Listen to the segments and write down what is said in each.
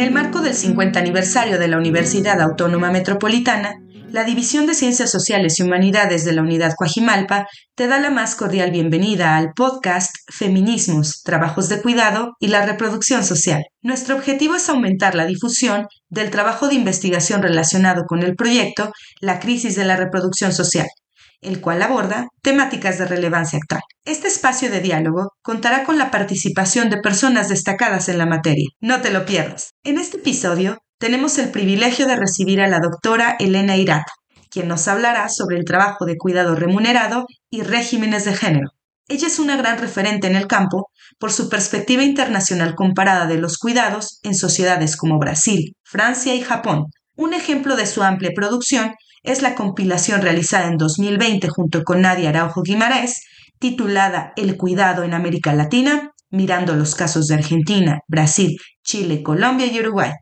En el marco del 50 aniversario de la Universidad Autónoma Metropolitana, la División de Ciencias Sociales y Humanidades de la Unidad Coajimalpa te da la más cordial bienvenida al podcast Feminismos, Trabajos de Cuidado y la Reproducción Social. Nuestro objetivo es aumentar la difusión del trabajo de investigación relacionado con el proyecto La crisis de la reproducción social, el cual aborda temáticas de relevancia actual. Este espacio de diálogo contará con la participación de personas destacadas en la materia. No te lo pierdas. En este episodio tenemos el privilegio de recibir a la doctora Elena Irata, quien nos hablará sobre el trabajo de cuidado remunerado y regímenes de género. Ella es una gran referente en el campo por su perspectiva internacional comparada de los cuidados en sociedades como Brasil, Francia y Japón. Un ejemplo de su amplia producción es la compilación realizada en 2020 junto con Nadia Araujo Guimarães, titulada El cuidado en América Latina, mirando los casos de Argentina, Brasil, Chile, Colombia y Uruguay.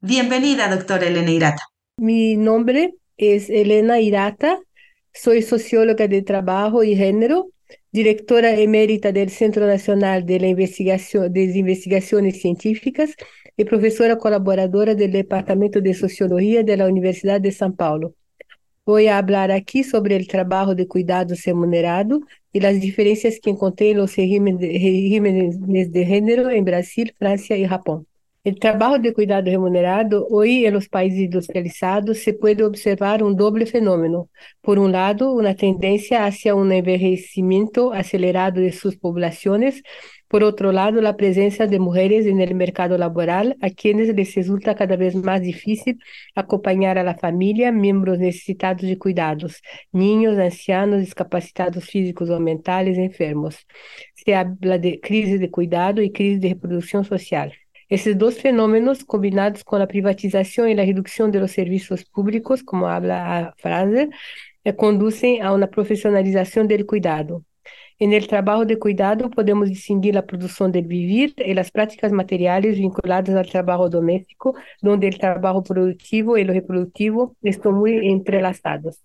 Bienvenida, doctora Elena Irata. Mi nombre es Elena Irata, soy socióloga de trabajo y género, directora emérita del Centro Nacional de, la Investigación, de Investigaciones Científicas y profesora colaboradora del Departamento de Sociología de la Universidad de São Paulo. Voy a hablar aquí sobre el trabajo de cuidados remunerado y las diferencias que encontré en los regímenes de género en Brasil, Francia y Japón. El trabajo de cuidado remunerado, hoy en los países industrializados, se puede observar un doble fenómeno. Por un lado, una tendencia hacia un envejecimiento acelerado de sus poblaciones, por otro lado, la presencia de mujeres en el mercado laboral, a quienes les resulta cada vez más difícil acompañar a la familia, miembros necesitados de cuidados, niños, ancianos, discapacitados físicos o mentales, enfermos. Se habla de crisis de cuidado y crisis de reproducción social. Esses dois fenômenos, combinados com a privatização e a redução dos serviços públicos, como habla a frase, eh, conduzem a uma profissionalização do cuidado. En el trabajo de cuidado podemos distinguir la producción del vivir y las prácticas materiales vinculadas al trabajo doméstico, donde el trabajo productivo y lo reproductivo están muy entrelazados.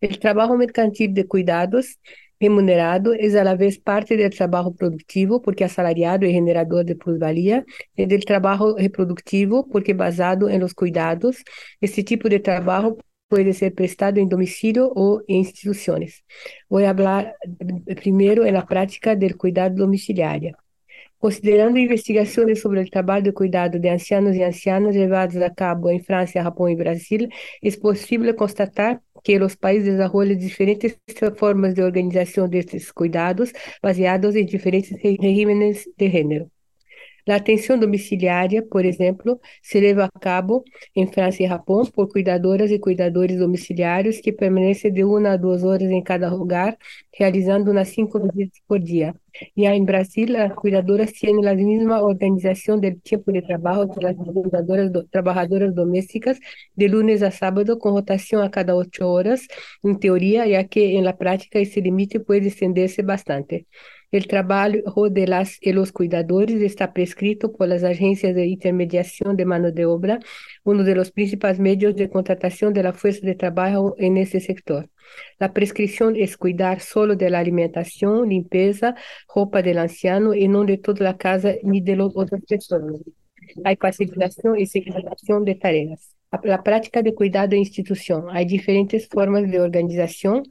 El trabajo mercantil de cuidados remunerado es a la vez parte del trabajo productivo porque asalariado y generador de plusvalía y del trabajo reproductivo porque basado en los cuidados. Este tipo de trabajo puede ser prestado en domicilio o en instituciones. Voy a hablar primero en la práctica del cuidado domiciliario. Considerando investigações sobre o trabalho de cuidado de ancianos e ancianas levados a cabo em França, Japão e Brasil, é possível constatar que os países desenvolvem diferentes formas de organização destes cuidados, baseados em diferentes regimes de gênero. A atenção domiciliária, por exemplo, se leva a cabo em França e Japão por cuidadoras e cuidadores domiciliários que permanecem de uma a duas horas em cada lugar, realizando umas cinco visitas por dia. E em Brasil, as cuidadoras têm a mesma organização do tempo de trabalho das cuidadoras do, trabalhadoras domésticas, de lunes a sábado, com rotação a cada oito horas, em teoria, já que na prática esse limite pode estender-se bastante. El trabajo de las y los cuidadores está prescrito por las agencias de intermediación de mano de obra, uno de los principales medios de contratación de la fuerza de trabajo en ese sector. La prescripción es cuidar solo de la alimentación, limpieza, ropa del anciano y no de toda la casa ni de las otras personas. Hay facilitación y segmentación de tareas. La práctica de cuidado en institución. Hay diferentes formas de organización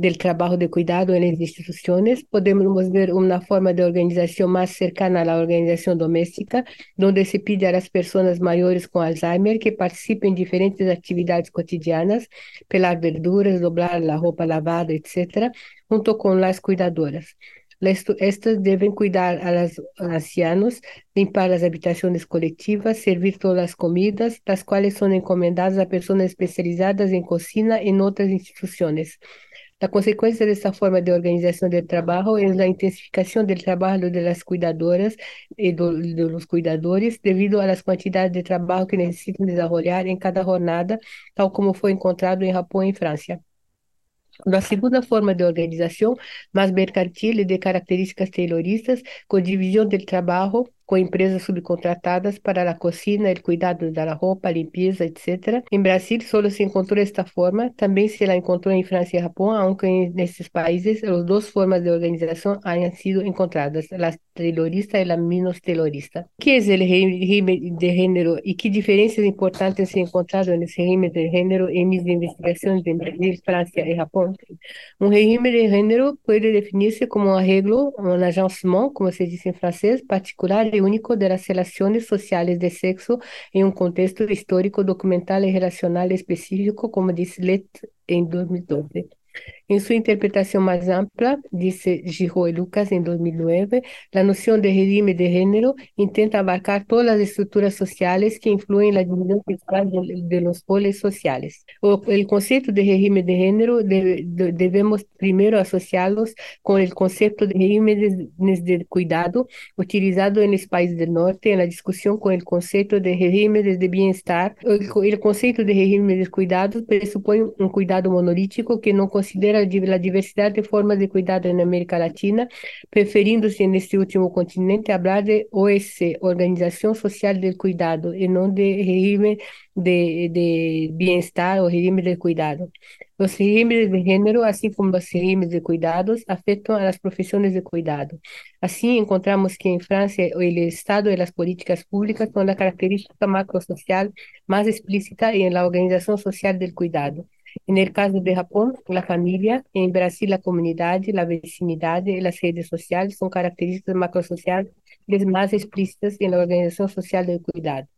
del trabajo de cuidado en las instituciones, podemos ver una forma de organización más cercana a la organización doméstica, donde se pide a las personas mayores con Alzheimer que participen en diferentes actividades cotidianas, pelar verduras, doblar la ropa lavada, etc., junto con las cuidadoras. Estas deben cuidar a los ancianos, limpar las habitaciones colectivas, servir todas las comidas, las cuales son encomendadas a personas especializadas en cocina en otras instituciones. La consecuencia de esta forma de organización del trabajo es la intensificación del trabajo de las cuidadoras y de los cuidadores debido a las cantidades de trabajo que necesitan desarrollar en cada jornada, tal como fue encontrado en Japón y Francia. La segunda forma de organización, más mercantil y de características tayloristas, con división del trabajo com empresas subcontratadas para a cocina, o cuidado da roupa, limpeza, etc. Em Brasil só se encontrou esta forma, também se la encontrou em França e Japão, aunque nesses países as duas formas de organização hayan sido encontradas, a taylorista y la menos taylorista. ¿Qué es el régimen de género y qué diferencias importantes he encontrado en ese régimen de género en mis investigaciones en Brasil, Francia y Japón? Un régimen de género puede definirse como un arreglo, un agencement, como se dice en francés, particular y único de las relaciones sociales de sexo en un contexto histórico, documental y relacional específico, como dice Let en 2012. En su interpretación más amplia, dice Giro y Lucas en 2009, la noción de régimen de género intenta abarcar todas las estructuras sociales que influyen en la división sexual de, de, los roles sociales. O, el concepto de régimen de género de, de, debemos primero asociarlos con el concepto de regímenes de cuidado utilizado en los países del norte en la discusión con el concepto de regímenes de bienestar. El, el concepto de régimen de cuidado presupone un cuidado monolítico que no considera la diversidad de formas de cuidado en América Latina, preferindo-se neste último continente hablar de OSC, Organización Social del Cuidado, y no de régimen de, de bienestar o régimen de cuidado. Los regímenes de género, así como los regímenes de cuidados, afectan a las profesiones de cuidado. Así encontramos que en Francia el Estado y las políticas públicas son la característica macrosocial más explícita en la organización social del cuidado. En el caso de Japón, la familia, en Brasil la comunidad, la vecindad y las redes sociales son características macrosociales más explícitas en la organización social del cuidado.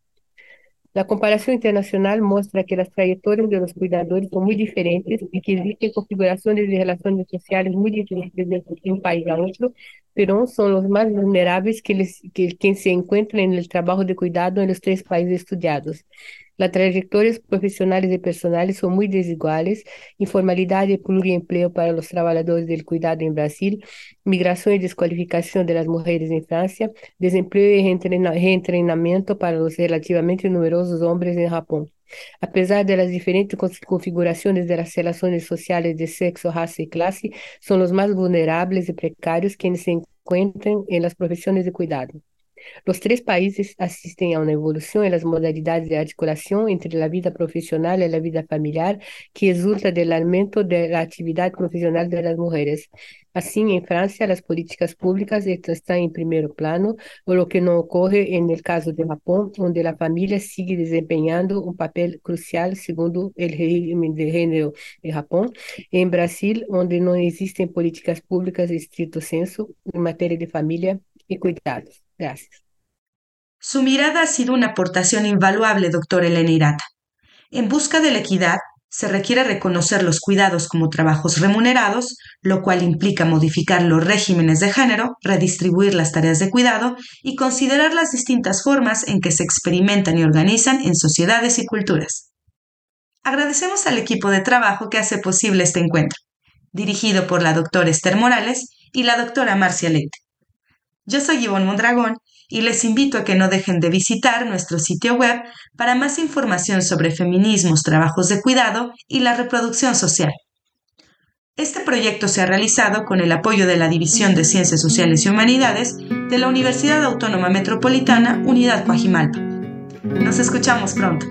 La comparación internacional muestra que las trayectorias de los cuidadores son muy diferentes y que existen configuraciones de relaciones sociales muy diferentes de un país a otro, pero son los más vulnerables que, les, que, que se encuentran en el trabajo de cuidado en los tres países estudiados. Las trayectorias profesionales y personales son muy desiguales, informalidad y pluriempleo para los trabajadores del cuidado en Brasil, migración y descualificación de las mujeres en Francia, desempleo y reentrenamiento para los relativamente numerosos hombres en Japón. A pesar de diferentes configuraciones de las relaciones sociales de sexo, raza y clase, son los más vulnerables y precarios quienes se encuentran en las profesiones de cuidado. Los tres países asisten a una evolución en las modalidades de articulación entre la vida profesional y la vida familiar que resulta del aumento de la actividad profesional de las mujeres. Así, en Francia, las políticas públicas están en primer plano, lo que no ocurre en el caso de Japón, donde la familia sigue desempeñando un papel crucial según el régimen de género de Japón. En Brasil, donde no existen políticas públicas de estricto senso en materia de familia y cuidados. Gracias. Su mirada ha sido una aportación invaluable, doctor Elena Irata. En busca de la equidad, se requiere reconocer los cuidados como trabajos remunerados, lo cual implica modificar los regímenes de género, redistribuir las tareas de cuidado y considerar las distintas formas en que se experimentan y organizan en sociedades y culturas. Agradecemos al equipo de trabajo que hace posible este encuentro, dirigido por la doctora Esther Morales y la doctora Marcia Leite. Yo soy Ivonne Mondragón y les invito a que no dejen de visitar nuestro sitio web para más información sobre feminismos, trabajos de cuidado y la reproducción social. Este proyecto se ha realizado con el apoyo de la División de Ciencias Sociales y Humanidades de la Universidad Autónoma Metropolitana Unidad Coajimalpa. Nos escuchamos pronto.